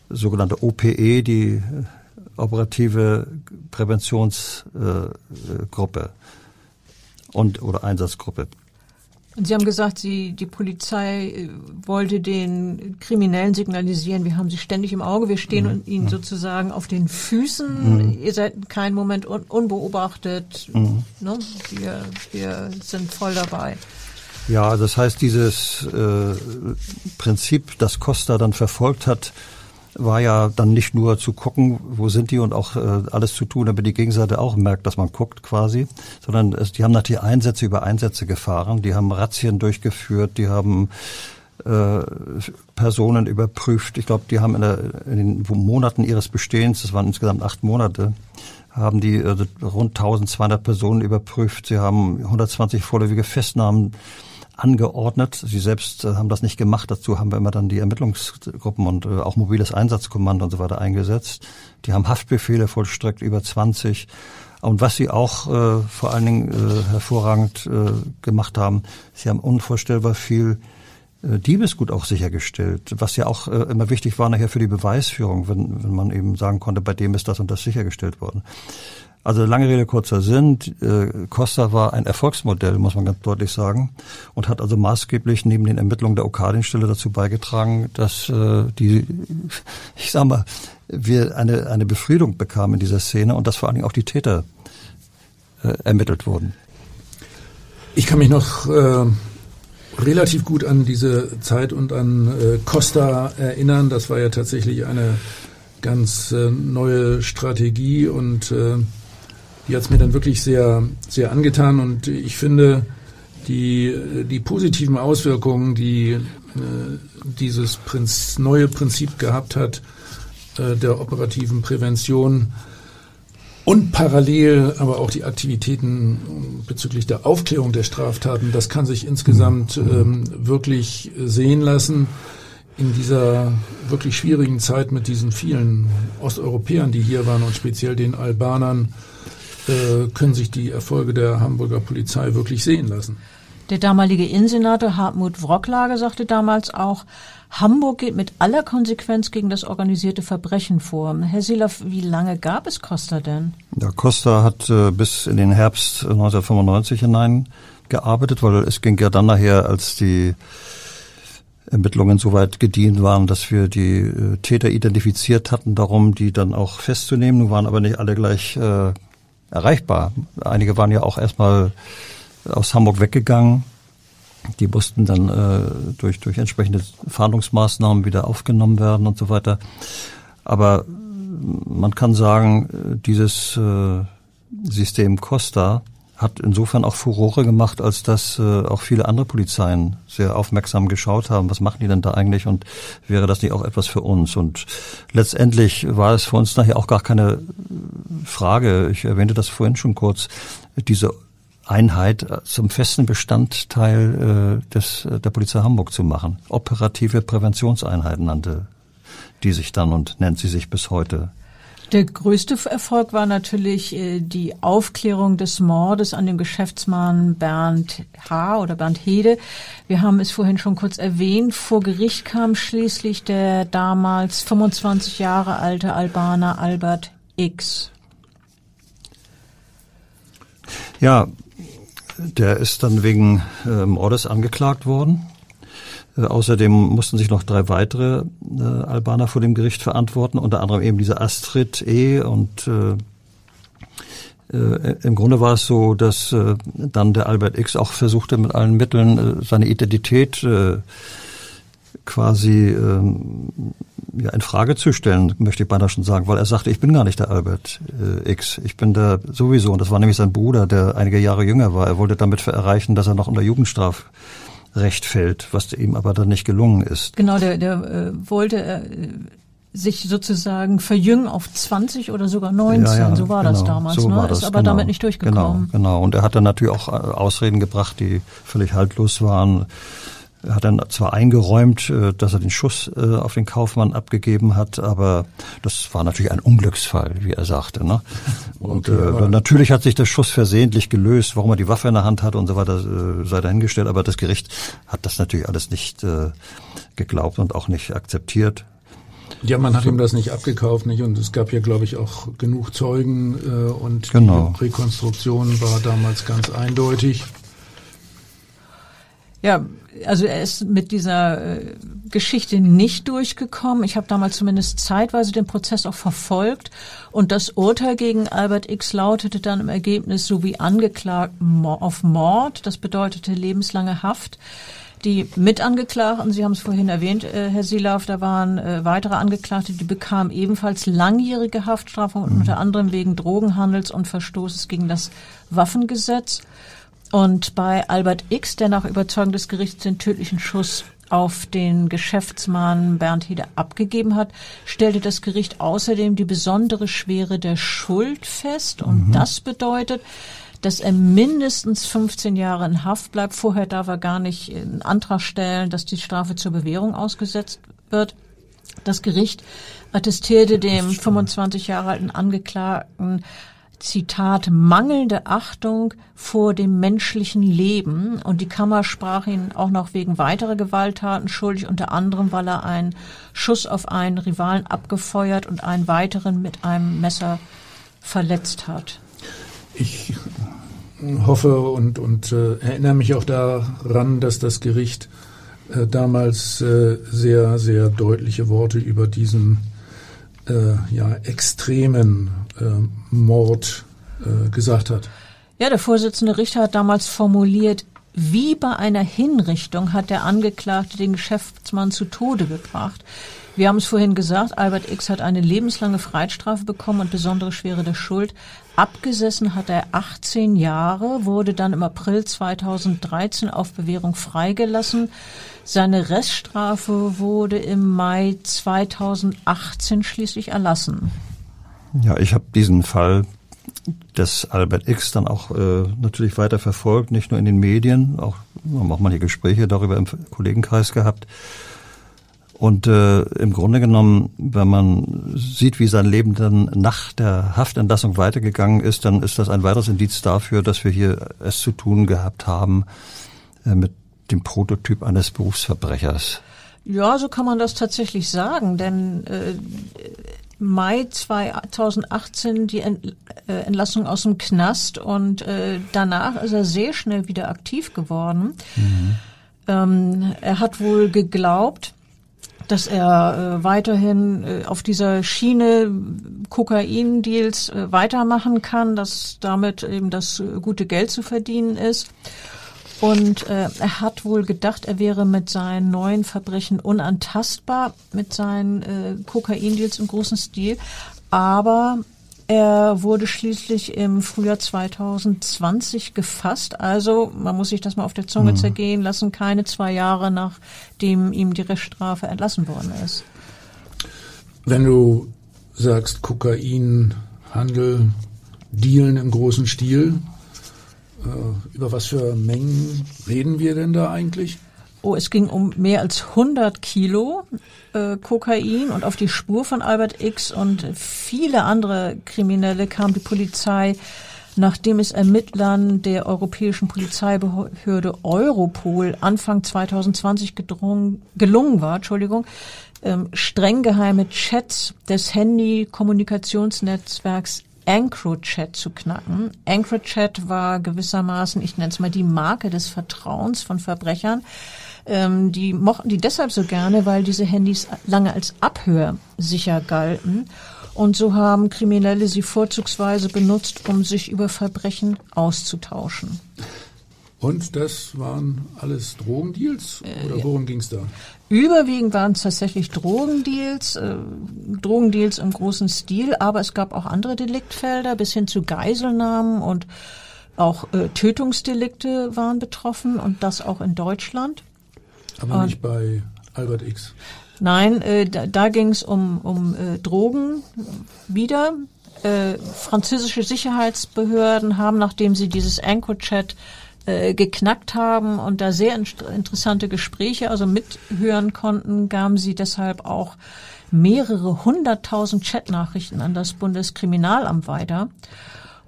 sogenannte OPE, die operative Präventionsgruppe und oder Einsatzgruppe. Und Sie haben gesagt, Sie, die Polizei äh, wollte den Kriminellen signalisieren, wir haben sie ständig im Auge, wir stehen mhm. ihnen sozusagen auf den Füßen, mhm. ihr seid keinen Moment un unbeobachtet, mhm. ne? wir, wir sind voll dabei. Ja, das heißt, dieses äh, Prinzip, das Costa dann verfolgt hat, war ja dann nicht nur zu gucken, wo sind die und auch äh, alles zu tun, damit die Gegenseite auch merkt, dass man guckt quasi, sondern es, die haben natürlich Einsätze über Einsätze gefahren, die haben Razzien durchgeführt, die haben äh, Personen überprüft. Ich glaube, die haben in, der, in den Monaten ihres Bestehens, das waren insgesamt acht Monate, haben die äh, rund 1200 Personen überprüft. Sie haben 120 vorläufige Festnahmen angeordnet. Sie selbst äh, haben das nicht gemacht. Dazu haben wir immer dann die Ermittlungsgruppen und äh, auch mobiles Einsatzkommando und so weiter eingesetzt. Die haben Haftbefehle vollstreckt, über 20. Und was sie auch äh, vor allen Dingen äh, hervorragend äh, gemacht haben, sie haben unvorstellbar viel äh, Diebesgut auch sichergestellt, was ja auch äh, immer wichtig war nachher für die Beweisführung, wenn, wenn man eben sagen konnte, bei dem ist das und das sichergestellt worden. Also lange Rede, kurzer Sinn. Äh, Costa war ein Erfolgsmodell, muss man ganz deutlich sagen, und hat also maßgeblich neben den Ermittlungen der Okadinstelle dazu beigetragen, dass äh, die, ich sag mal, wir eine, eine Befriedung bekamen in dieser Szene und dass vor allen Dingen auch die Täter äh, ermittelt wurden. Ich kann mich noch äh, relativ gut an diese Zeit und an äh, Costa erinnern. Das war ja tatsächlich eine ganz äh, neue Strategie und äh, die hat es mir dann wirklich sehr, sehr angetan und ich finde, die, die positiven Auswirkungen, die äh, dieses Prinz, neue Prinzip gehabt hat, äh, der operativen Prävention und parallel aber auch die Aktivitäten bezüglich der Aufklärung der Straftaten, das kann sich insgesamt mhm. ähm, wirklich sehen lassen in dieser wirklich schwierigen Zeit mit diesen vielen Osteuropäern, die hier waren und speziell den Albanern, äh, können sich die Erfolge der Hamburger Polizei wirklich sehen lassen. Der damalige Innensenator Hartmut Wrocklage sagte damals auch, Hamburg geht mit aller Konsequenz gegen das organisierte Verbrechen vor. Herr Silaff, wie lange gab es Costa denn? Ja, Costa hat äh, bis in den Herbst 1995 hinein gearbeitet, weil es ging ja dann nachher, als die Ermittlungen soweit gedient waren, dass wir die äh, Täter identifiziert hatten, darum die dann auch festzunehmen. Nun waren aber nicht alle gleich äh, erreichbar. Einige waren ja auch erstmal aus Hamburg weggegangen. Die mussten dann äh, durch, durch entsprechende Fahndungsmaßnahmen wieder aufgenommen werden und so weiter. Aber man kann sagen, dieses äh, System Costa hat insofern auch Furore gemacht, als dass äh, auch viele andere Polizeien sehr aufmerksam geschaut haben, was machen die denn da eigentlich und wäre das nicht auch etwas für uns? Und letztendlich war es für uns nachher auch gar keine Frage, ich erwähnte das vorhin schon kurz, diese Einheit zum festen Bestandteil äh, des, der Polizei Hamburg zu machen. Operative Präventionseinheiten nannte die sich dann und nennt sie sich bis heute. Der größte Erfolg war natürlich äh, die Aufklärung des Mordes an dem Geschäftsmann Bernd H. oder Bernd Hede. Wir haben es vorhin schon kurz erwähnt. Vor Gericht kam schließlich der damals 25 Jahre alte Albaner Albert X. Ja, der ist dann wegen äh, Mordes angeklagt worden. Äh, außerdem mussten sich noch drei weitere äh, Albaner vor dem Gericht verantworten, unter anderem eben diese Astrid E. Und äh, äh, im Grunde war es so, dass äh, dann der Albert X auch versuchte, mit allen Mitteln äh, seine Identität äh, quasi ähm, ja, in Frage zu stellen, möchte ich beinahe schon sagen, weil er sagte, ich bin gar nicht der Albert äh, X, ich bin der sowieso. Und das war nämlich sein Bruder, der einige Jahre jünger war. Er wollte damit erreichen, dass er noch unter Jugendstraf Recht fällt, was ihm aber dann nicht gelungen ist. Genau, der, der äh, wollte äh, sich sozusagen verjüngen auf 20 oder sogar 19, ja, ja, so war genau, das damals, so ne? War das, ist aber genau, damit nicht durchgekommen. Genau, genau. Und er hat dann natürlich auch äh, Ausreden gebracht, die völlig haltlos waren. Er hat dann zwar eingeräumt, äh, dass er den Schuss äh, auf den Kaufmann abgegeben hat, aber das war natürlich ein Unglücksfall, wie er sagte. Ne? Und okay, äh, natürlich hat sich der Schuss versehentlich gelöst, warum er die Waffe in der Hand hatte und so weiter, äh, sei dahingestellt. Aber das Gericht hat das natürlich alles nicht äh, geglaubt und auch nicht akzeptiert. Ja, man hat ihm das nicht abgekauft, nicht? Und es gab ja, glaube ich, auch genug Zeugen äh, und genau. die Rekonstruktion war damals ganz eindeutig. Ja, also er ist mit dieser äh, Geschichte nicht durchgekommen. Ich habe damals zumindest zeitweise den Prozess auch verfolgt und das Urteil gegen Albert X lautete dann im Ergebnis so wie angeklagt auf Mord. Das bedeutete lebenslange Haft. Die Mitangeklagten, Sie haben es vorhin erwähnt, äh, Herr Silav, da waren äh, weitere Angeklagte, die bekamen ebenfalls langjährige Haftstrafen, mhm. unter anderem wegen Drogenhandels und Verstoßes gegen das Waffengesetz. Und bei Albert X, der nach Überzeugung des Gerichts den tödlichen Schuss auf den Geschäftsmann Bernd Hede abgegeben hat, stellte das Gericht außerdem die besondere Schwere der Schuld fest. Und mhm. das bedeutet, dass er mindestens 15 Jahre in Haft bleibt. Vorher darf er gar nicht einen Antrag stellen, dass die Strafe zur Bewährung ausgesetzt wird. Das Gericht attestierte dem 25 Jahre alten Angeklagten Zitat, mangelnde Achtung vor dem menschlichen Leben. Und die Kammer sprach ihn auch noch wegen weiterer Gewalttaten schuldig, unter anderem, weil er einen Schuss auf einen Rivalen abgefeuert und einen weiteren mit einem Messer verletzt hat. ich hoffe und, und äh, erinnere mich auch daran, dass das Gericht äh, damals äh, sehr, sehr deutliche Worte über diesen äh, ja, extremen Mord äh, gesagt hat. Ja, der Vorsitzende Richter hat damals formuliert, wie bei einer Hinrichtung hat der Angeklagte den Geschäftsmann zu Tode gebracht. Wir haben es vorhin gesagt, Albert X hat eine lebenslange Freiheitsstrafe bekommen und besondere Schwere der Schuld. Abgesessen hat er 18 Jahre, wurde dann im April 2013 auf Bewährung freigelassen. Seine Reststrafe wurde im Mai 2018 schließlich erlassen. Ja, ich habe diesen Fall des Albert X dann auch äh, natürlich weiter verfolgt, nicht nur in den Medien, auch haben auch mal die Gespräche darüber im Kollegenkreis gehabt. Und äh, im Grunde genommen, wenn man sieht, wie sein Leben dann nach der Haftentlassung weitergegangen ist, dann ist das ein weiteres Indiz dafür, dass wir hier es zu tun gehabt haben äh, mit dem Prototyp eines Berufsverbrechers. Ja, so kann man das tatsächlich sagen, denn äh, Mai 2018 die äh, Entlassung aus dem Knast und äh, danach ist er sehr schnell wieder aktiv geworden. Mhm. Ähm, er hat wohl geglaubt, dass er äh, weiterhin äh, auf dieser Schiene Kokain-Deals äh, weitermachen kann, dass damit eben das gute Geld zu verdienen ist. Und äh, er hat wohl gedacht, er wäre mit seinen neuen Verbrechen unantastbar, mit seinen äh, Kokaindeals im großen Stil. Aber er wurde schließlich im Frühjahr 2020 gefasst. Also man muss sich das mal auf der Zunge mhm. zergehen lassen, keine zwei Jahre nachdem ihm die Reststrafe entlassen worden ist. Wenn du sagst Kokainhandel, Dealen im großen Stil, über was für Mengen reden wir denn da eigentlich? Oh, es ging um mehr als 100 Kilo äh, Kokain und auf die Spur von Albert X und viele andere Kriminelle kam die Polizei, nachdem es Ermittlern der Europäischen Polizeibehörde Europol Anfang 2020 gedrungen, gelungen war, Entschuldigung, ähm, streng geheime Chats des Handy-Kommunikationsnetzwerks EncroChat zu knacken. EncroChat war gewissermaßen, ich nenne es mal die Marke des Vertrauens von Verbrechern. Ähm, die mochten die deshalb so gerne, weil diese Handys lange als Abhör sicher galten. Und so haben Kriminelle sie vorzugsweise benutzt, um sich über Verbrechen auszutauschen. Und das waren alles Drogendeals? Oder äh, worum ging es da? Überwiegend waren es tatsächlich Drogendeals, äh, Drogendeals im großen Stil, aber es gab auch andere Deliktfelder bis hin zu Geiselnahmen und auch äh, Tötungsdelikte waren betroffen und das auch in Deutschland. Aber und, nicht bei Albert X. Nein, äh, da, da ging es um, um äh, Drogen wieder. Äh, französische Sicherheitsbehörden haben, nachdem sie dieses Anchor-Chat äh, geknackt haben und da sehr in interessante Gespräche also mithören konnten, gaben sie deshalb auch mehrere hunderttausend Chatnachrichten an das Bundeskriminalamt weiter.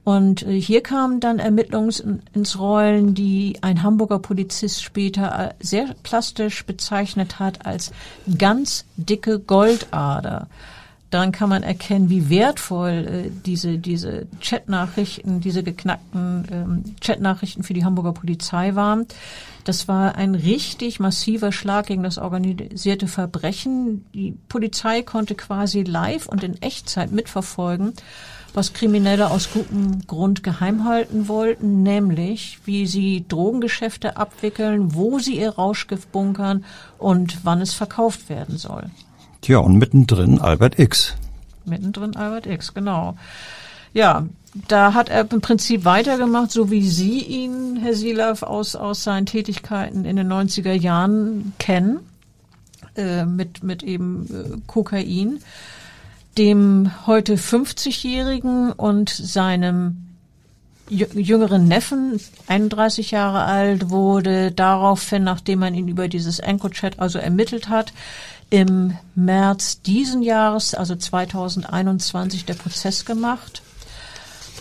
Und äh, hier kamen dann Ermittlungen ins Rollen, die ein Hamburger Polizist später äh, sehr plastisch bezeichnet hat als ganz dicke Goldader. Daran kann man erkennen, wie wertvoll äh, diese, diese Chatnachrichten, diese geknackten ähm, Chatnachrichten für die Hamburger Polizei waren. Das war ein richtig massiver Schlag gegen das organisierte Verbrechen. Die Polizei konnte quasi live und in Echtzeit mitverfolgen, was Kriminelle aus gutem Grund geheim halten wollten, nämlich wie sie Drogengeschäfte abwickeln, wo sie ihr Rauschgift bunkern und wann es verkauft werden soll. Tja, und mittendrin Albert X. Mittendrin Albert X, genau. Ja, da hat er im Prinzip weitergemacht, so wie Sie ihn, Herr Silav, aus, aus seinen Tätigkeiten in den 90er Jahren kennen, äh, mit, mit eben äh, Kokain. Dem heute 50-Jährigen und seinem jüngeren Neffen, 31 Jahre alt, wurde daraufhin, nachdem man ihn über dieses EncoChat also ermittelt hat, im März diesen Jahres, also 2021, der Prozess gemacht,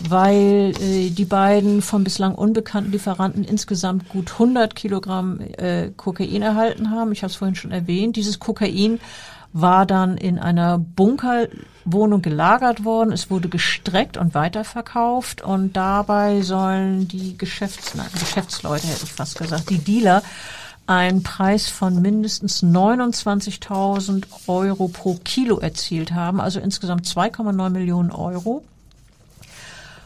weil äh, die beiden von bislang unbekannten Lieferanten insgesamt gut 100 Kilogramm äh, Kokain erhalten haben. Ich habe es vorhin schon erwähnt. Dieses Kokain war dann in einer Bunkerwohnung gelagert worden. Es wurde gestreckt und weiterverkauft und dabei sollen die Geschäfts Geschäftsleute, hätte ich fast gesagt, die Dealer einen Preis von mindestens 29.000 Euro pro Kilo erzielt haben, also insgesamt 2,9 Millionen Euro.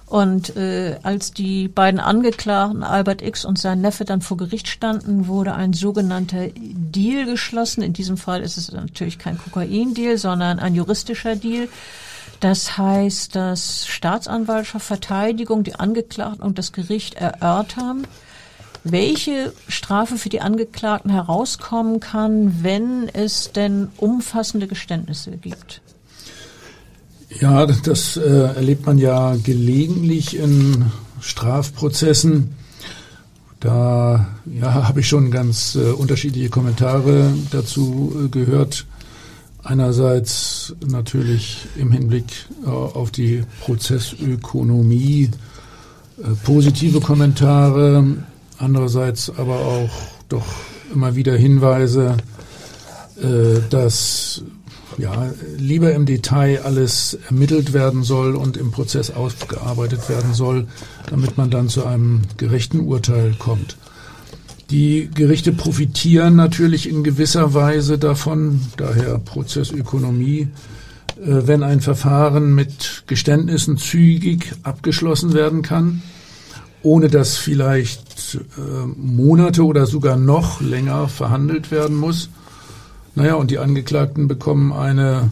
Und äh, als die beiden Angeklagten Albert X und sein Neffe dann vor Gericht standen, wurde ein sogenannter Deal geschlossen. In diesem Fall ist es natürlich kein Kokain-Deal, sondern ein juristischer Deal. Das heißt, dass Staatsanwaltschaft, Verteidigung, die Angeklagten und das Gericht erörtern, welche Strafe für die Angeklagten herauskommen kann, wenn es denn umfassende Geständnisse gibt. Ja, das äh, erlebt man ja gelegentlich in Strafprozessen. Da ja, habe ich schon ganz äh, unterschiedliche Kommentare dazu äh, gehört. Einerseits natürlich im Hinblick äh, auf die Prozessökonomie äh, positive Kommentare, andererseits aber auch doch immer wieder Hinweise, äh, dass ja, lieber im Detail alles ermittelt werden soll und im Prozess ausgearbeitet werden soll, damit man dann zu einem gerechten Urteil kommt. Die Gerichte profitieren natürlich in gewisser Weise davon, daher Prozessökonomie, äh, wenn ein Verfahren mit Geständnissen zügig abgeschlossen werden kann, ohne dass vielleicht äh, Monate oder sogar noch länger verhandelt werden muss naja, und die Angeklagten bekommen eine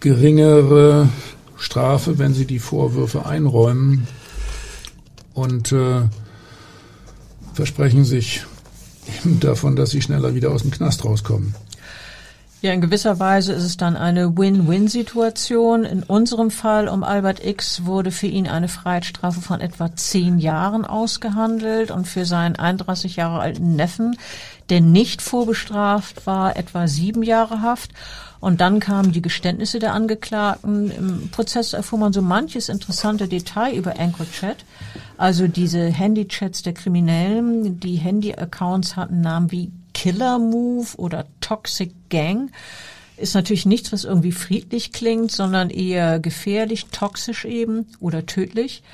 geringere Strafe, wenn sie die Vorwürfe einräumen und äh, versprechen sich eben davon, dass sie schneller wieder aus dem Knast rauskommen. Ja, in gewisser Weise ist es dann eine Win-Win-Situation. In unserem Fall um Albert X wurde für ihn eine Freiheitsstrafe von etwa zehn Jahren ausgehandelt und für seinen 31 Jahre alten Neffen, der nicht vorbestraft war, etwa sieben Jahre Haft. Und dann kamen die Geständnisse der Angeklagten. Im Prozess erfuhr man so manches interessante Detail über EncroChat. Also diese Handychats der Kriminellen. Die Handy-Accounts hatten Namen wie Killer Move oder Toxic Gang ist natürlich nichts, was irgendwie friedlich klingt, sondern eher gefährlich, toxisch eben oder tödlich.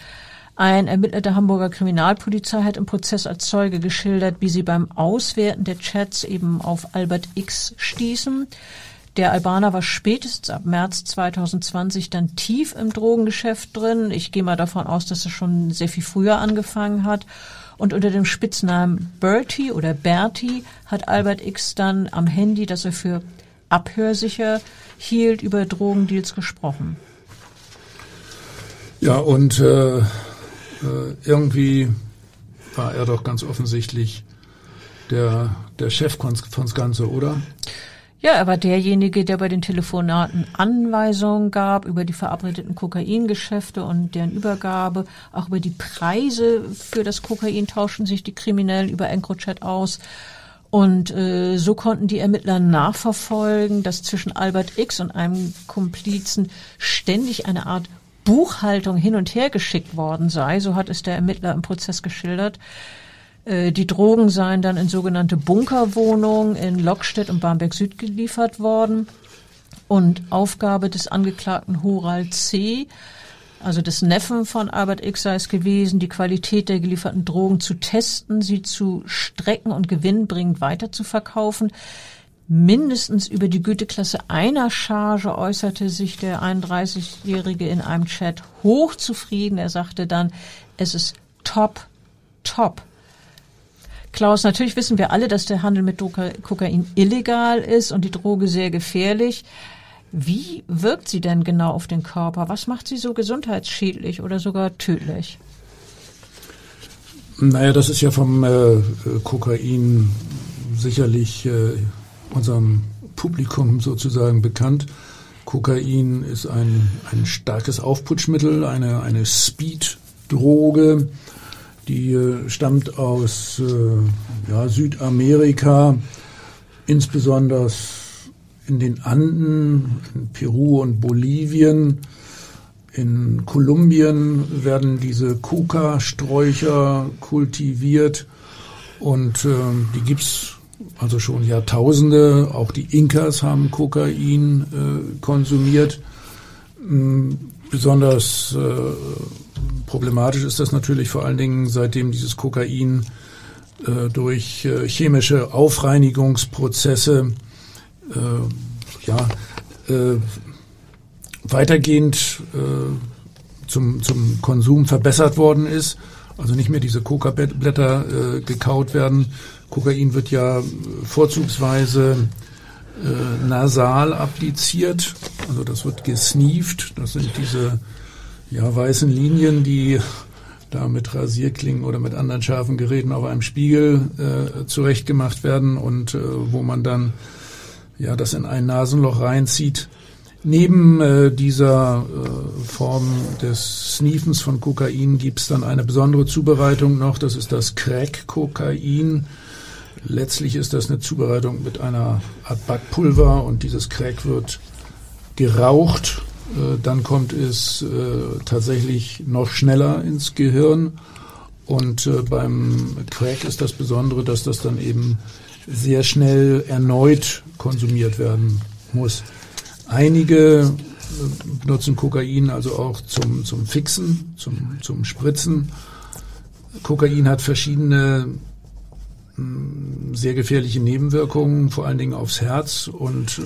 Ein Ermittler der Hamburger Kriminalpolizei hat im Prozess als Zeuge geschildert, wie sie beim Auswerten der Chats eben auf Albert X stießen. Der Albaner war spätestens ab März 2020 dann tief im Drogengeschäft drin. Ich gehe mal davon aus, dass er schon sehr viel früher angefangen hat. Und unter dem Spitznamen Bertie oder Bertie hat Albert X dann am Handy, das er für abhörsicher hielt, über Drogendeals gesprochen. Ja, und äh, äh irgendwie war er doch ganz offensichtlich der, der Chef von das Ganze, oder? Ja, er war derjenige, der bei den Telefonaten Anweisungen gab über die verabredeten Kokaingeschäfte und deren Übergabe. Auch über die Preise für das Kokain tauschten sich die Kriminellen über EncroChat aus. Und äh, so konnten die Ermittler nachverfolgen, dass zwischen Albert X und einem Komplizen ständig eine Art Buchhaltung hin und her geschickt worden sei. So hat es der Ermittler im Prozess geschildert. Äh, die Drogen seien dann in sogenannte Bunkerwohnungen in Lockstedt und Barmbek Süd geliefert worden. Und Aufgabe des Angeklagten Horal C., also des Neffen von Albert X sei es gewesen, die Qualität der gelieferten Drogen zu testen, sie zu strecken und gewinnbringend weiterzuverkaufen. Mindestens über die Güteklasse einer Charge äußerte sich der 31-Jährige in einem Chat hochzufrieden. Er sagte dann, es ist top, top. Klaus, natürlich wissen wir alle, dass der Handel mit Kokain illegal ist und die Droge sehr gefährlich. Wie wirkt sie denn genau auf den Körper? Was macht sie so gesundheitsschädlich oder sogar tödlich? Naja, das ist ja vom äh, Kokain sicherlich äh, unserem Publikum sozusagen bekannt. Kokain ist ein, ein starkes Aufputschmittel, eine, eine Speed-Droge die äh, stammt aus äh, ja, Südamerika, insbesondere in den Anden, in Peru und Bolivien. In Kolumbien werden diese Kuka-Sträucher kultiviert und äh, die gibt's also schon Jahrtausende. Auch die Inkas haben Kokain äh, konsumiert. Ähm, besonders äh, problematisch ist das natürlich vor allen Dingen, seitdem dieses Kokain äh, durch äh, chemische Aufreinigungsprozesse äh, ja, äh, weitergehend äh, zum, zum Konsum verbessert worden ist. Also nicht mehr diese Coca-Blätter äh, gekaut werden. Kokain wird ja vorzugsweise nasal appliziert. Also das wird gesneeft. Das sind diese ja, weißen Linien, die da mit Rasierklingen oder mit anderen scharfen Geräten auf einem Spiegel äh, zurechtgemacht werden und äh, wo man dann ja das in ein Nasenloch reinzieht. Neben äh, dieser äh, Form des Sneefens von Kokain gibt's dann eine besondere Zubereitung noch, das ist das Crack-Kokain. Letztlich ist das eine Zubereitung mit einer Art Backpulver und dieses Crack wird geraucht. Äh, dann kommt es äh, tatsächlich noch schneller ins Gehirn. Und äh, beim Crack ist das Besondere, dass das dann eben sehr schnell erneut konsumiert werden muss. Einige benutzen Kokain also auch zum, zum Fixen, zum, zum Spritzen. Kokain hat verschiedene hm, sehr gefährliche Nebenwirkungen, vor allen Dingen aufs Herz und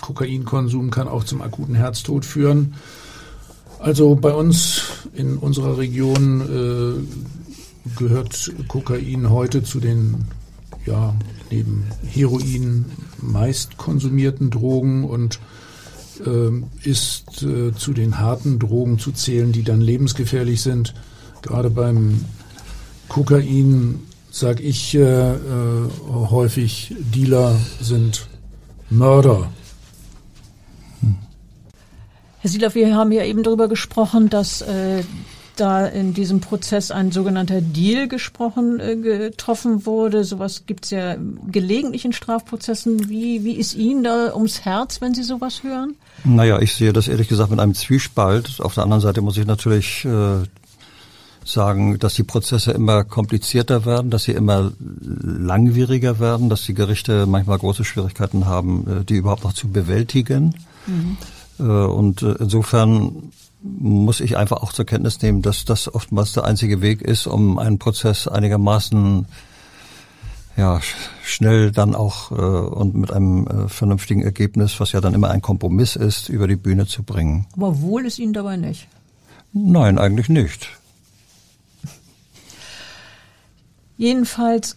Kokainkonsum kann auch zum akuten Herztod führen. Also bei uns in unserer Region äh, gehört Kokain heute zu den ja neben Heroin meist konsumierten Drogen und äh, ist äh, zu den harten Drogen zu zählen, die dann lebensgefährlich sind. Gerade beim Kokain sage ich äh, äh, häufig, Dealer sind Mörder. Herr Sieler, wir haben ja eben darüber gesprochen, dass äh, da in diesem Prozess ein sogenannter Deal gesprochen, äh, getroffen wurde. Sowas gibt's ja gelegentlich in Strafprozessen. Wie, wie ist Ihnen da ums Herz, wenn Sie sowas hören? Naja, ich sehe das ehrlich gesagt mit einem Zwiespalt. Auf der anderen Seite muss ich natürlich äh, sagen, dass die Prozesse immer komplizierter werden, dass sie immer langwieriger werden, dass die Gerichte manchmal große Schwierigkeiten haben, äh, die überhaupt noch zu bewältigen. Mhm. Äh, und äh, insofern muss ich einfach auch zur Kenntnis nehmen, dass das oftmals der einzige Weg ist, um einen Prozess einigermaßen ja, schnell dann auch äh, und mit einem äh, vernünftigen Ergebnis, was ja dann immer ein Kompromiss ist, über die Bühne zu bringen. Aber wohl ist Ihnen dabei nicht? Nein, eigentlich nicht. Jedenfalls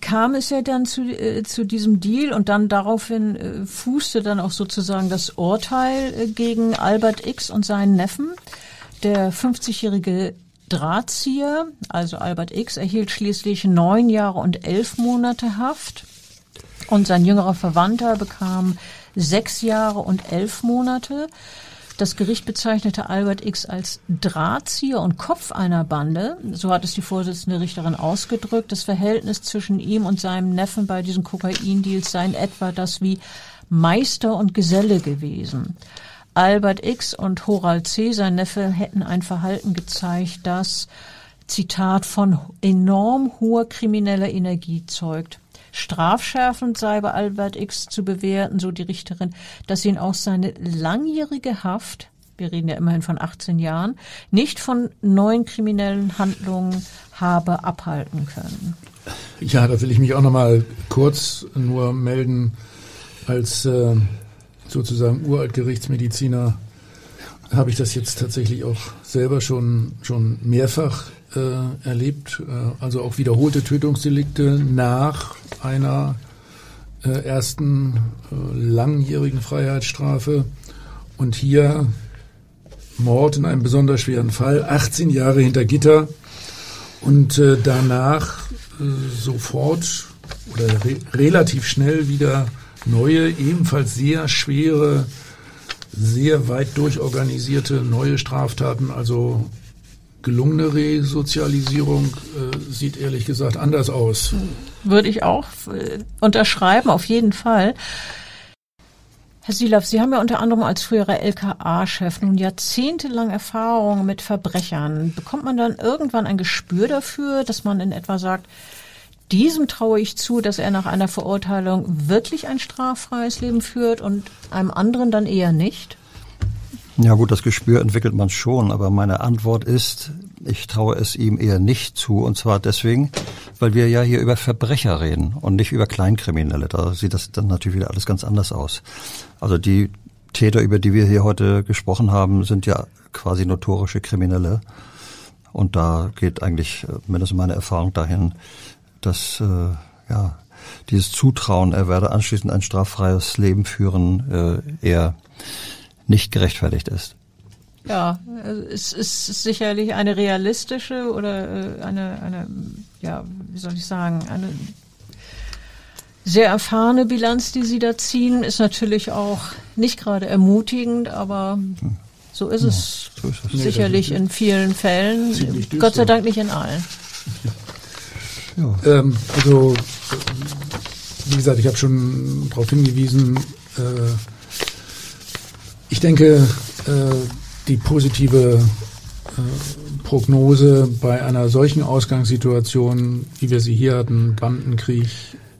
kam es ja dann zu, äh, zu diesem Deal und dann daraufhin äh, fußte dann auch sozusagen das Urteil äh, gegen Albert X und seinen Neffen. Der 50-jährige Drahtzieher, also Albert X, erhielt schließlich neun Jahre und elf Monate Haft und sein jüngerer Verwandter bekam sechs Jahre und elf Monate. Das Gericht bezeichnete Albert X als Drahtzieher und Kopf einer Bande. So hat es die Vorsitzende Richterin ausgedrückt. Das Verhältnis zwischen ihm und seinem Neffen bei diesen Kokaindeals sei in etwa das wie Meister und Geselle gewesen. Albert X und Horal C., sein Neffe, hätten ein Verhalten gezeigt, das Zitat von enorm hoher krimineller Energie zeugt. Strafschärfend sei bei Albert X zu bewerten, so die Richterin, dass ihn auch seine langjährige Haft, wir reden ja immerhin von 18 Jahren, nicht von neuen kriminellen Handlungen habe abhalten können. Ja, da will ich mich auch noch mal kurz nur melden als äh, sozusagen Uraltgerichtsmediziner habe ich das jetzt tatsächlich auch selber schon schon mehrfach äh, erlebt, äh, also auch wiederholte Tötungsdelikte nach einer äh, ersten äh, langjährigen Freiheitsstrafe. Und hier Mord in einem besonders schweren Fall, 18 Jahre hinter Gitter. Und äh, danach äh, sofort oder re relativ schnell wieder neue, ebenfalls sehr schwere, sehr weit durchorganisierte neue Straftaten, also gelungene Resozialisierung äh, sieht ehrlich gesagt anders aus. Würde ich auch äh, unterschreiben, auf jeden Fall. Herr Silav, Sie haben ja unter anderem als früherer LKA-Chef nun jahrzehntelang Erfahrung mit Verbrechern. Bekommt man dann irgendwann ein Gespür dafür, dass man in etwa sagt, diesem traue ich zu, dass er nach einer Verurteilung wirklich ein straffreies Leben führt und einem anderen dann eher nicht? Ja gut, das Gespür entwickelt man schon, aber meine Antwort ist, ich traue es ihm eher nicht zu. Und zwar deswegen, weil wir ja hier über Verbrecher reden und nicht über Kleinkriminelle. Da sieht das dann natürlich wieder alles ganz anders aus. Also die Täter, über die wir hier heute gesprochen haben, sind ja quasi notorische Kriminelle. Und da geht eigentlich, mindestens meine Erfahrung dahin, dass äh, ja dieses Zutrauen, er werde anschließend ein straffreies Leben führen, äh, eher nicht gerechtfertigt ist. Ja, es ist sicherlich eine realistische oder äh, eine, eine, ja, wie soll ich sagen, eine sehr erfahrene Bilanz, die Sie da ziehen, ist natürlich auch nicht gerade ermutigend, aber so ist es ja, so ist es. sicherlich in vielen Fällen. Gott sei Dank nicht in allen. Ja. Ähm, also, wie gesagt, ich habe schon darauf hingewiesen, äh, ich denke, äh, die positive äh, Prognose bei einer solchen Ausgangssituation, wie wir sie hier hatten, Bandenkrieg,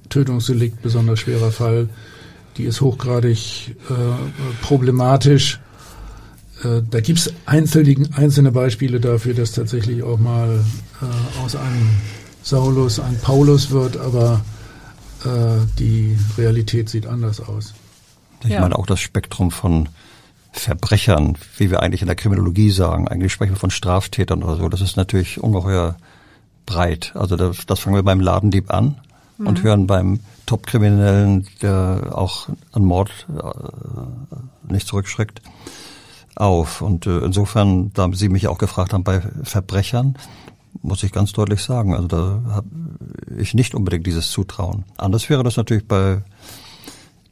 Tötungsdelikt, besonders schwerer Fall, die ist hochgradig äh, problematisch. Da gibt es einzelne Beispiele dafür, dass tatsächlich auch mal aus einem Saulus ein Paulus wird, aber die Realität sieht anders aus. Ich ja. meine auch das Spektrum von Verbrechern, wie wir eigentlich in der Kriminologie sagen. Eigentlich sprechen wir von Straftätern oder so. Das ist natürlich ungeheuer breit. Also das, das fangen wir beim Ladendieb an mhm. und hören beim Top-Kriminellen, der auch an Mord äh, nicht zurückschreckt, auf. Und äh, insofern, da Sie mich auch gefragt haben, bei Verbrechern, muss ich ganz deutlich sagen, also da habe ich nicht unbedingt dieses Zutrauen. Anders wäre das natürlich bei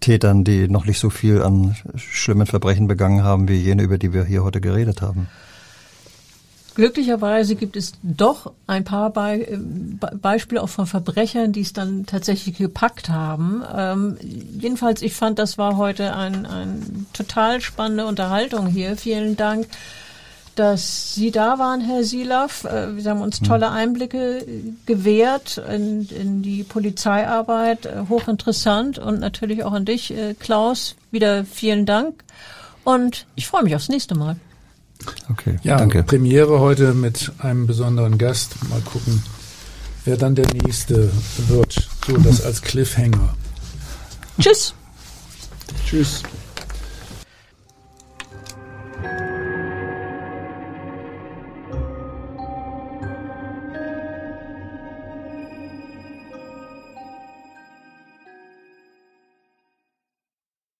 Tätern, die noch nicht so viel an schlimmen Verbrechen begangen haben wie jene, über die wir hier heute geredet haben. Glücklicherweise gibt es doch ein paar Be äh, Beispiele auch von Verbrechern, die es dann tatsächlich gepackt haben. Ähm, jedenfalls, ich fand, das war heute ein, ein total spannende Unterhaltung hier. Vielen Dank dass Sie da waren, Herr Silav. Äh, Sie haben uns hm. tolle Einblicke gewährt in, in die Polizeiarbeit. Äh, hochinteressant und natürlich auch an dich, äh, Klaus. Wieder vielen Dank. Und ich freue mich aufs nächste Mal. Okay, ja, danke. Premiere heute mit einem besonderen Gast. Mal gucken, wer dann der nächste wird. So, das als Cliffhanger. Tschüss. Tschüss.